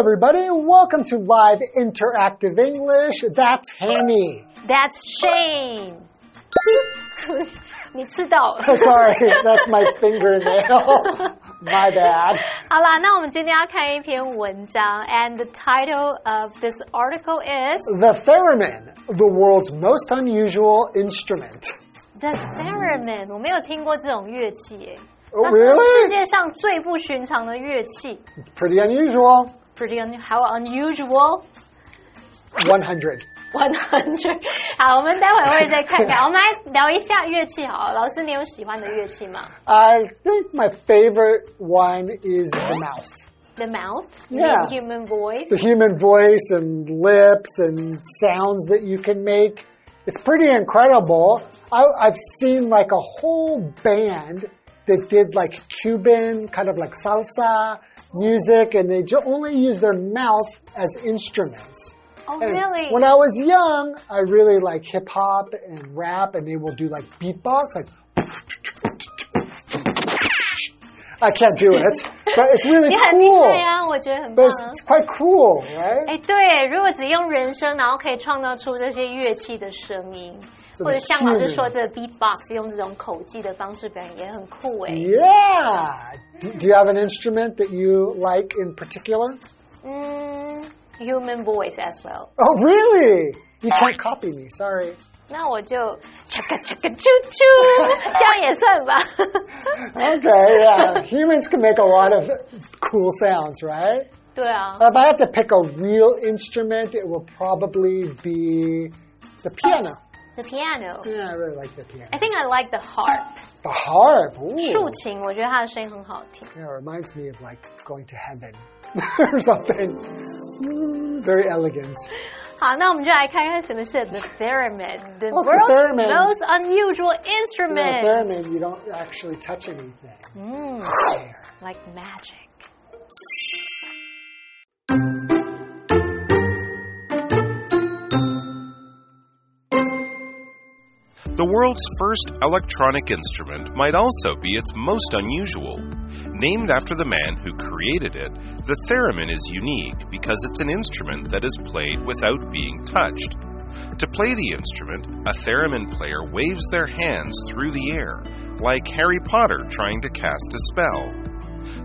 everybody. Welcome to Live Interactive English. That's Hanny. That's Shane 。你吃到 Sorry, that's my fingernail. My bad. 好啦，那我们今天要看一篇文章，and the title of this article is The theremin, the world's most unusual instrument. the theremin。我没有听过这种乐器耶。 Oh, 它是世 really? 界上最不寻常的乐器 Pretty unusual. ，pretty un how unusual。 100. One hundred，好，我们待会会再看看。我们来聊一下乐器好了。老师，你有喜欢的乐器吗 I think my favorite one is the mouth. ？The mouth, Yeah. the human voice. The human voice and lips and sounds that you can make. It's pretty incredible. I, I've seen like a whole band that did like Cuban, kind of like salsa music, and they only use their mouth as instruments. Oh, And really? When I was young, I really like hip hop and rap, and they will do like beatbox, like. I can't do it, but it's really 你很厉 cool. 害啊，我觉得很棒 But。it's, it's quite cool, right? 哎，对，如果只用人声，然后可以创造出这些乐器的声音，这么或者像老师 human 说这个 beatbox，用这种口技的方式表演也很酷哎。 Yeah. Do do you have an instrument that you like in particular? 嗯，human voice as well。 Oh, really? You can't copy me. Sorry. 那我就恰个恰个啾啾，这样也算吧。 Okay, yeah. Humans can make a lot of cool sounds, right? 对啊， If I have to pick a real instrument, it will probably be the piano. the piano。 Yeah, I really like the piano. I think I like the harp。 The harp. 竖 Ooh. 琴，我觉得它的声音很好听。 Yeah, it reminds me of like going to heaven or something. Mm, Very elegant. 好，那我们就来看看什么是 the theremin, the What's the world's theremin? most unusual Yeah, instrument. theremin, you don't actually touch anything. Mm, There. like magic. The world's first electronic instrument might also be its most unusual. Named after the man who created it, the theremin is unique because it's an instrument that is played without being touched. To play the instrument, a theremin player waves their hands through the air, like Harry Potter trying to cast a spell.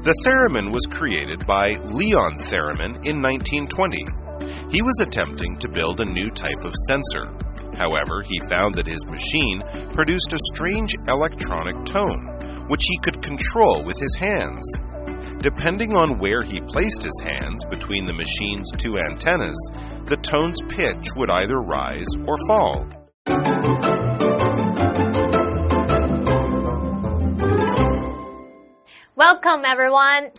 The theremin was created by Leon Theremin in 1920. He was attempting to build a new type of sensor. However, he found that his machine produced a strange electronic tone, which he could control with his hands. Depending on where he placed his hands between the machine's two antennas, the tone's pitch would either rise or fall. Welcome everyone.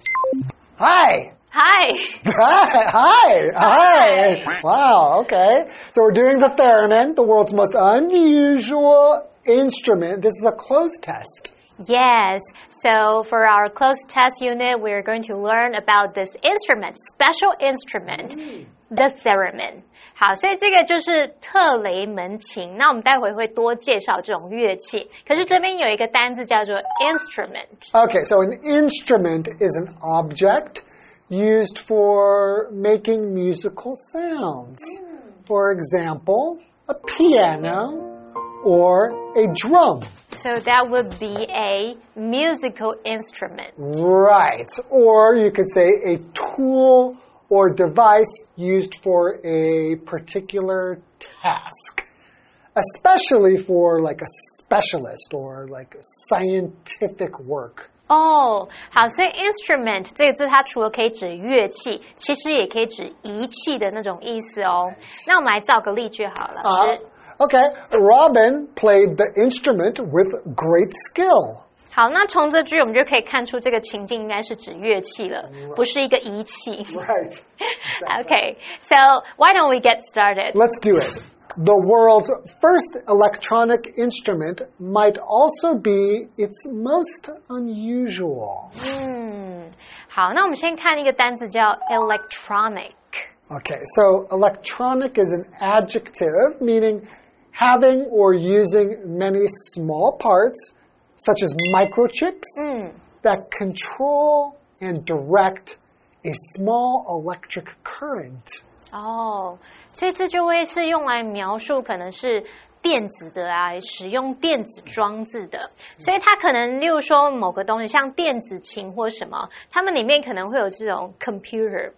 Hi. Hi. Hi, hi, hi. Wow, okay. So we're doing the theremin, the world's most unusual instrument. This is a cloze test. Yes, so for our cloze test unit, we're going to learn about this instrument, special instrument, mm. the theremin. 好，所以这个就是特雷门琴。那我们待会会多介绍这种乐器。可是这边有一个单字叫做 instrument。Okay, so an instrument is an object used for making musical sounds. For example, a piano or a drum. So that would be a musical instrument. Right. Or you could say a tool or device used for a particular task. Especially for like a specialist or like scientific work. 哦，好，所以 instrument 这个字它除了可以指乐器，其实也可以指仪器的那种意思哦。那我们来造个例句好了， Uh, 是 okay. Robin played the instrument with great skill. 好，那从这句我们就可以看出这个情境应该是指乐器了，不是一个仪器。 Right. Okay, so why don't we get started? Let's do it. The world's first electronic instrument might also be its most unusual. 嗯，好，那我们先看一个单词叫 electronic。 Okay, so electronic is an adjective meaning having or using many small parts such as microchips, 嗯 that control and direct a small electric current. 哦，所以这就会是用来描述可能是电子的啊，使用电子装置的，所以它可能例如说某个东西，像电子琴或什么，它们里面可能会有这种 computer，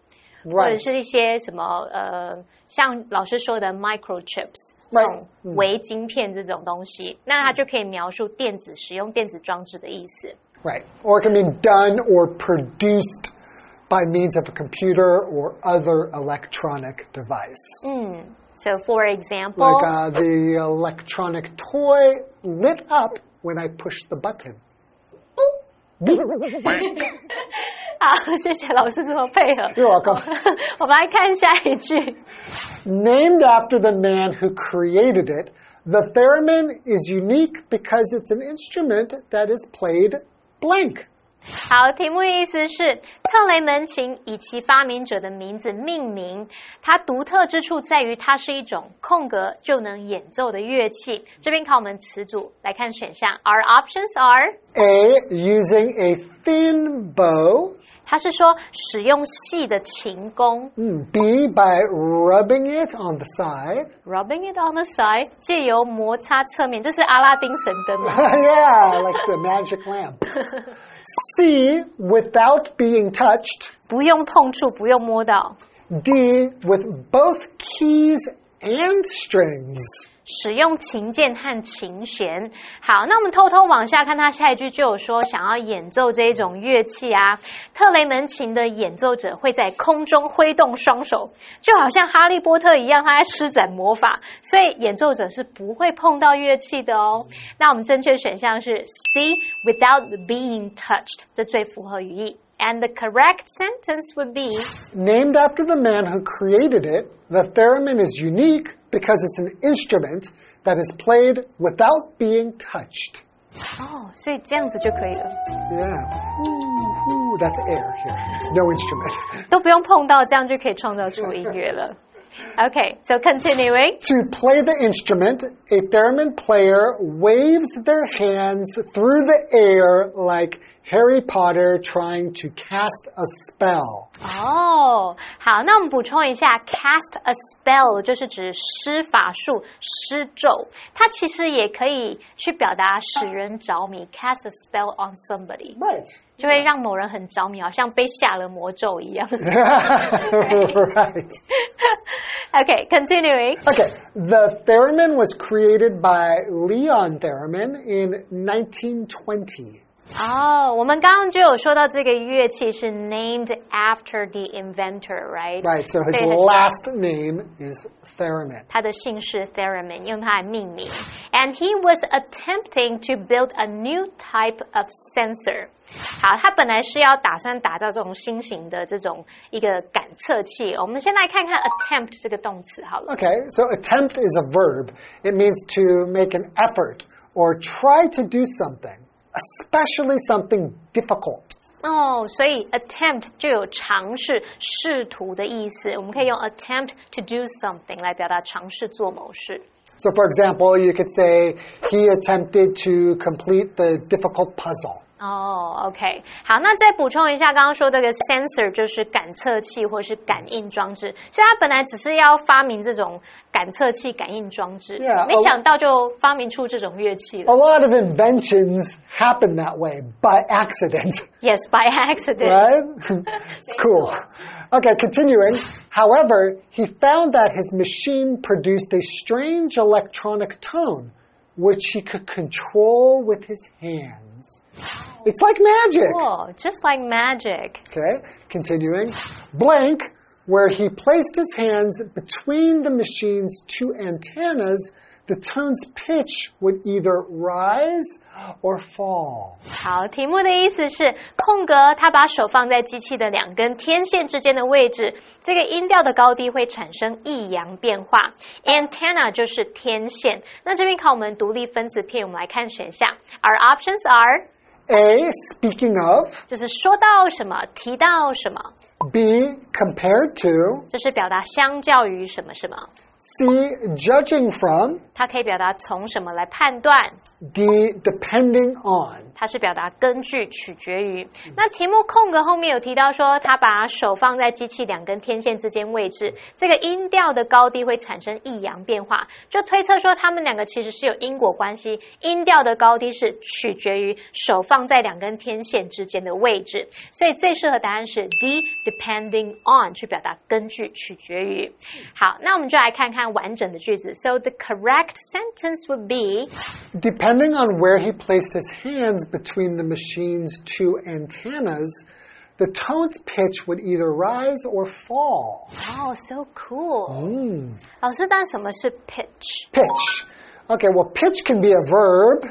或者 Right. 是一些什么呃，像老师说的 microchips 这 Right 种微晶片这种东西，那它就可以描述电子使用电子装置的意思。 Right. Or it can mean done or produced by means of a computer or other electronic device. 嗯，so for example， Like uh, the electronic toy lit up when I pushed the button. 好，谢谢老师这么配合。 You're welcome. 我们来看下一句。 Named after the man who created it, the theremin is unique because it's an instrument that is played blank. 好，题目的意思是特雷门琴以其发明者的名字命名，它独特之处在于它是一种空格就能演奏的乐器。这边考我们词组来看选项，Our options are， A. Using a thin bow. 它是说使用细的琴弓 Mm, B. By rubbing it on the side. ，rubbing it on the side，借由摩擦侧面，这是阿拉丁神灯吗？ yeah, like the magic lamp. C. Without being touched. 不用碰触，不用摸到。 D. With both keys and strings. 使用琴键和琴弦。好，那我们偷偷往下看，它下一句就有说，想要演奏这一种乐器啊，特雷门琴的演奏者会在空中挥动双手，就好像哈利波特一样，他在施展魔法，所以演奏者是不会碰到乐器的哦。那我们正确选项是 C，without being touched，这最符合语义。And the correct sentence would be Named after the man who created it, the theremin is unique because it's an instrument that is played without being touched. 哦，所以这样子就可以了。 Yeah. Ooh, ooh, that's air here. No instrument. 都不用碰到，这样就可以创造出音乐了。Okay, so continuing. To play the instrument, a theremin player waves their hands through the air like Harry Potter trying to cast a spell. 哦，好，那我们补充一下，cast a spell 就是指施法术、施咒，它其实也可以去表达使人着迷，cast a spell on somebody， Right. 就会让某人很着迷，好像被下了魔咒一样。 right. okay, continuing. Okay, the theremin was created by Leon Theremin in 1920. 哦，我们刚刚就有说到这个乐器是 named after the inventor，right？ Right, so his 对很 last name is Theremin. 他的姓氏 Theremin，用它来命名。And he was attempting to build a new type of sensor。好，他本来是要打算打造这种新型的这种一个感测器。我们先来看看 attempt 这个动词好了。 Okay, so attempt is a verb. It means to make an effort or try to do something, especially something difficult. 哦，所以 attempt 就有尝试、试图的意思。我们可以用 attempt to do something 来表达尝试做某事。 So, for example, you could say he attempted to complete the difficult puzzle. 哦、o k 好，那再补充一下，刚刚说这个 sensor 就是感测器或是感应装置，所以他本来只是要发明这种感测器、感应装置 Yeah, 没想到就发明出这种乐器 A 了。 lot of inventions happen that way by accident. Yes, by accident. right? it's cool. Okay, continuing. However, he found that his machine produced a strange electronic tone, which he could control with his hands. It's like magic. Cool, just like magic. Okay, continuing. Blank, where he placed his hands between the machine's two antennas, the tone's pitch would either rise or fall. 好，题目的意思是空格，他把手放在机器的两根天线之间的位置，这个音调的高低会产生抑扬变化。Antenna 就是天线。那这边考我们独立分词片，我们来看选项。Our options are， A, speaking of. 就是说到什么，提到什么， B, compared to. 这是表达相较于什么什么。 C. Judging from. 它可以表达从什么来判断。 D. Depending on. 它是表达根据、取决于。那题目空格后面有提到说，他把手放在机器两根天线之间位置，这个音调的高低会产生抑扬变化，就推测说他们两个其实是有因果关系。音调的高低是取决于手放在两根天线之间的位置，所以最适合答案是 D，depending on 去表达根据、取决于。好，那我们就来看看完整的句子。So the correct sentence would be Depending on where he placed his hands between the machine's two antennas, the tone's pitch would either rise or fall. Oh, so cool. Mm. 老师，但什么是 pitch？ Pitch. Okay, well, pitch can be a verb,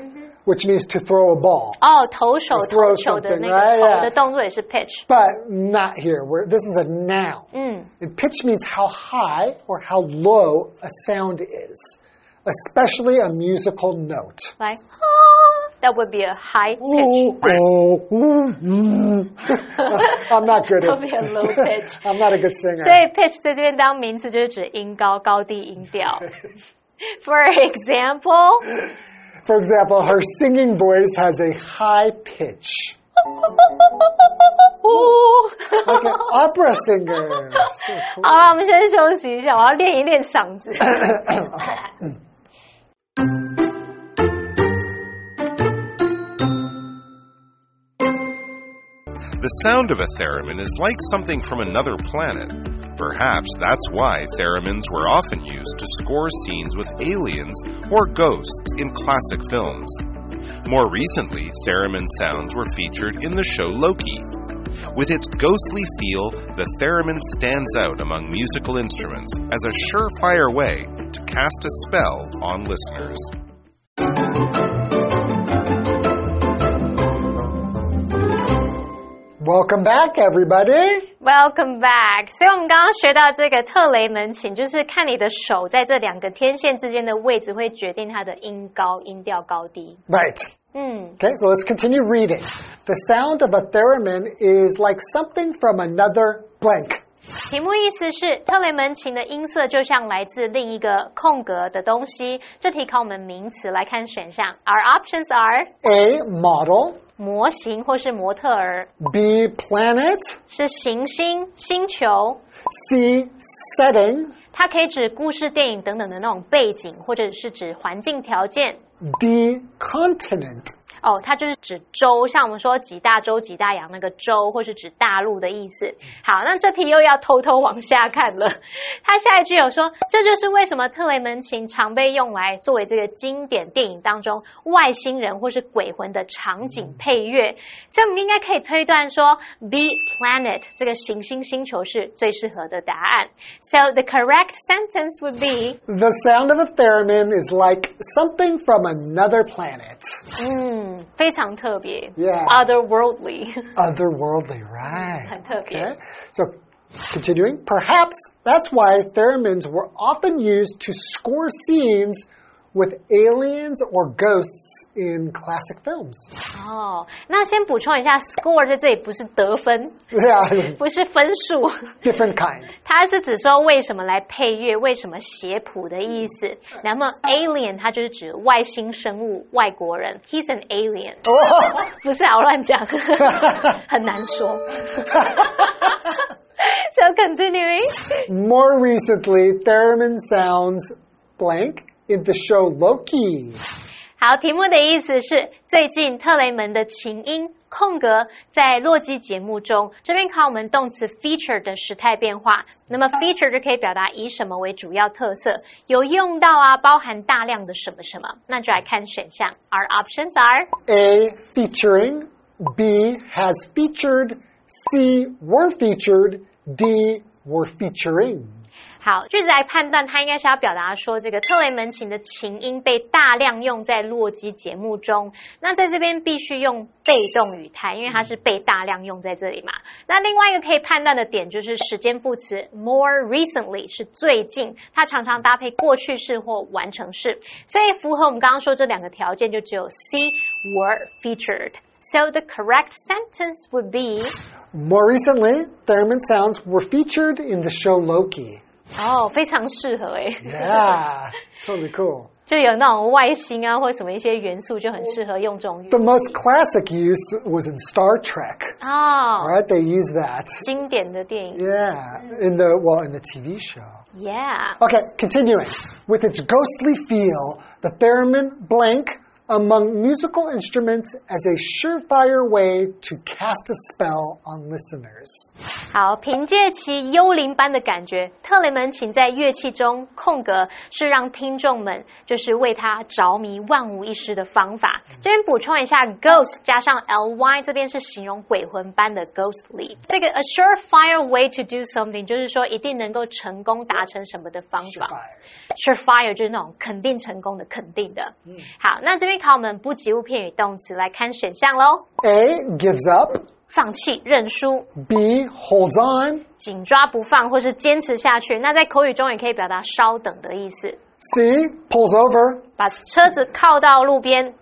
which means to throw a ball. 哦，投手 Or throw 投球的 something, 那 right? 个 Yeah. 投的动作也是 pitch。 But not here. Where this is a noun. 嗯， And pitch means how high or how low a sound is, especially a musical note. 来啊，that would be a high pitch。 Oh, oh, ooh, mm. I'm not good That at would be a low pitch. I'm not a good singer. 所以 pitch 在这边当名词就是指音高、高低音调。For example， For example, her singing voice has a high pitch. 呜， Like an opera singer. So cool. 好了，我们先休息一下，我要练一练嗓子。 The sound of a theremin is like something from another planet. Perhaps that's why theremins were often used to score scenes with aliens or ghosts in classic films. More recently, theremin sounds were featured in the show Loki. With its ghostly feel, the theremin stands out among musical instruments as a surefire way to cast a spell on listeners. Welcome back, everybody. Welcome back。所以我们刚刚学到这个特雷门琴，就是看你的手在这两个天线之间的位置，会决定它的音高、音调高低。 Right. 嗯， Okay, so let's continue reading. The sound of a theremin is like something from another blank. 题目意思是特雷门琴的音色就像来自另一个空格的东西。这题考我们名词来看选项，Our options are A. Model. 模型或是模特儿，B. Planet. 是行星、星球。C. Setting. 它可以指故事、电影等等的那种背景，或者是指环境条件。D. Continent. 哦，它就是指洲，像我们说几大洲、几大洋那个洲，或是指大陆的意思。好，那这题又要偷偷往下看了。它下一句有说，这就是为什么特雷门琴常被用来作为这个经典电影当中外星人或是鬼魂的场景配乐。所以我们应该可以推断说，B planet 这个行星星球是最适合的答案。So the correct sentence would be，The sound of a theremin is like something from another planet. 嗯，非常特别 Yeah. ，otherworldly。 Otherworldly, right. 很特别。 Okay. So, continuing, perhaps that's why theremins were often used to score scenes with aliens or ghosts in classic films. 哦，那先补充一下，score 在这里不是得分， Yeah, 不是分数， different kind. 它是指说为什么来配乐，为什么写谱的意思。那么 alien 它就是指外星生物、外国人，he's an alien， Oh, 不是啊，我乱讲，很难说。so continuing， More recently, theremin sounds blank in the show Loki. 好，题目的意思是最近特雷门的琴音空格在洛基节目中，这边考我们动词 feature 的时态变化。那么 feature 就可以表达以什么为主要特色，有用到啊，包含大量的什么什么。那就来看选项，Our options are A, featuring. B, has featured. C, were featured. D, were featuring. 好，句子来判断，它应该是要表达说，这个特雷门琴的琴音被大量用在洛基节目中。那在这边必须用被动语态，因为它是被大量用在这里嘛。那另外一个可以判断的点就是时间副词 more recently 是最近，它常常搭配过去式或完成式，所以符合我们刚刚说这两个条件，就只有 C were featured。So the correct sentence would be More recently, theremin sounds were featured in the show Loki. 哦，非常适合哎。 Yeah, totally cool. 就有那种外星啊，或什么一些元素，就很适合用这种乐 The most classic use was in Star Trek. 哦 All right, they use that. 经典的电影 Yeah, in the well, in the TV show. ，Yeah， Okay, continuing. With its ghostly feel, the theremin blank among musical instruments as a surefire way to cast a spell on listeners. 好，凭借其幽灵般的感觉，特雷门请在乐器中空格是让听众们就是为它着迷、万无一失的方法。这边补充一下，ghost 加上 ly 这边是形容鬼魂般的 ghostly。这个 a surefire way to do something 就是说一定能够成功达成什么的方法。 Surefire. surefire 就是那种肯定成功的、肯定的。好，那这边 考我们不及物片语动词，来看选项喽。A gives up. 放弃、认输、B holds on. 紧抓不放，或是坚持下去。那在口语中也可以表达稍等的意思。C pulls over. 把车子靠到路边，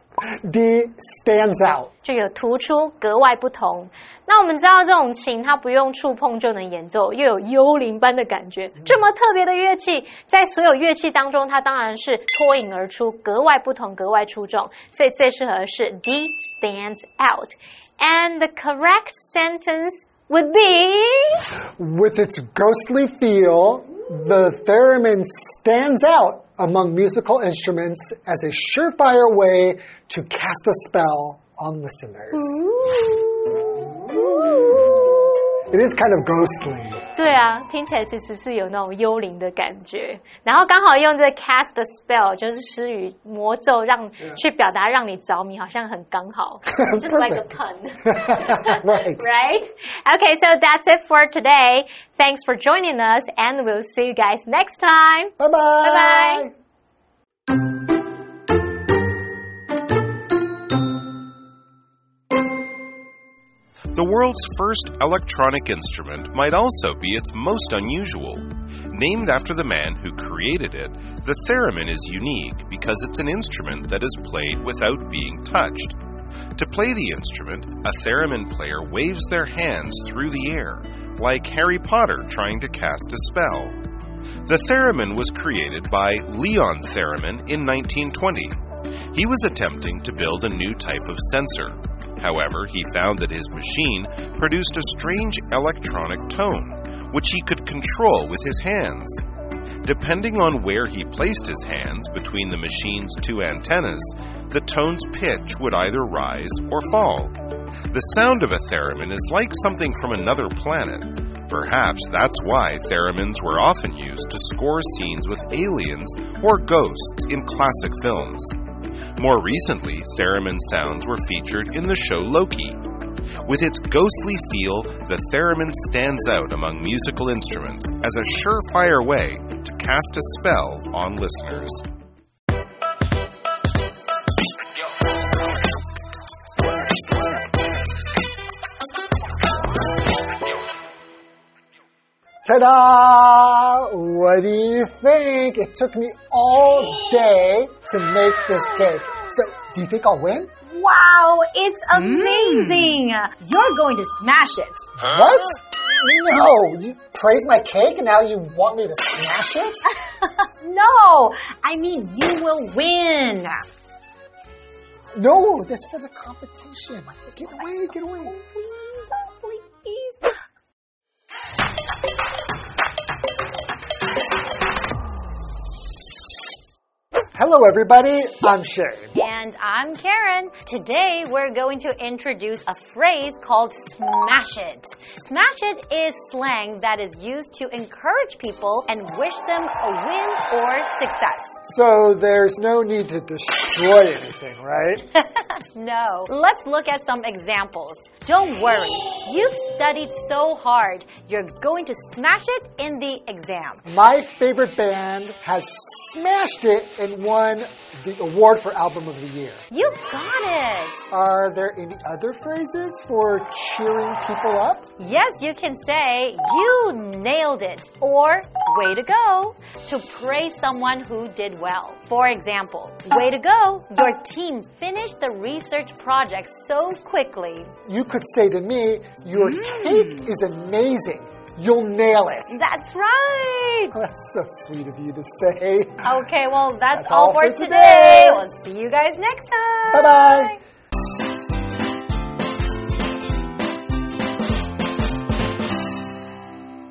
D stands out. 就有突出、格外不同。那我们知道这种琴它不用触碰就能演奏，又有幽灵般的感觉。这么特别的乐器，在所有乐器当中，它当然是脱颖而出，格外不同，格外出众。所以最适合的是 D stands out。And the correct sentence would be With its ghostly feel, The theremin stands out among musical instruments as a surefire way to cast a spell on listeners. It is kind of ghostly. 对啊，听起来其实是有那种幽灵的感觉，然后刚好用这个 cast a spell 就是施语魔咒让去表达让你着迷，好像很刚好，just like a Perfect. pun。 right. Right? Okay, so that's it for today. Thanks for joining us, and we'll see you guys next time. Bye bye. Bye-bye. The world's first electronic instrument might also be its most unusual. Named after the man who created it, the theremin is unique because it's an instrument that is played without being touched. To play the instrument, a theremin player waves their hands through the air, like Harry Potter trying to cast a spell. The theremin was created by Leon Theremin in 1920. He was attempting to build a new type of sensor. However, he found that his machine produced a strange electronic tone, which he could control with his hands. Depending on where he placed his hands between the machine's two antennas, the tone's pitch would either rise or fall. The sound of a theremin is like something from another planet. Perhaps that's why theremins were often used to score scenes with aliens or ghosts in classic films. More recently, theremin sounds were featured in the show Loki. With its ghostly feel, the theremin stands out among musical instruments as a surefire way to cast a spell on listeners. Ta-da! What do you think? It took me all day to make this cake. So, do you think I'll win? Wow, it's hmm. amazing! You're going to smash it. What? No, you praise my cake and now you want me to smash it? No, I mean you will win. No, that's for the competition. Get away, get away. Oh, Hello, everybody. I'm Shane. And I'm Karen. Today we're going to introduce a phrase called smash it. Smash it is slang that is used to encourage people and wish them a win or success. So, there's no need to destroy anything, right? No. Let's look at some examples. Don't worry. You've studied so hard. You're going to smash it in the exam. My favorite band has smashed it and won the award for Album of the Year. You got it. Are there any other phrases for cheering people up? Yes, you can say, you nailed it, or way to go, to praise someone who did well. For example, way to go, your team finished the research project so quickly. You could say to me, Your mm. cake is amazing. You'll nail it. That's right. Oh, that's so sweet of you to say. Okay, well, that's, That's all, all for for today. today. We'll see you guys next time. Bye bye.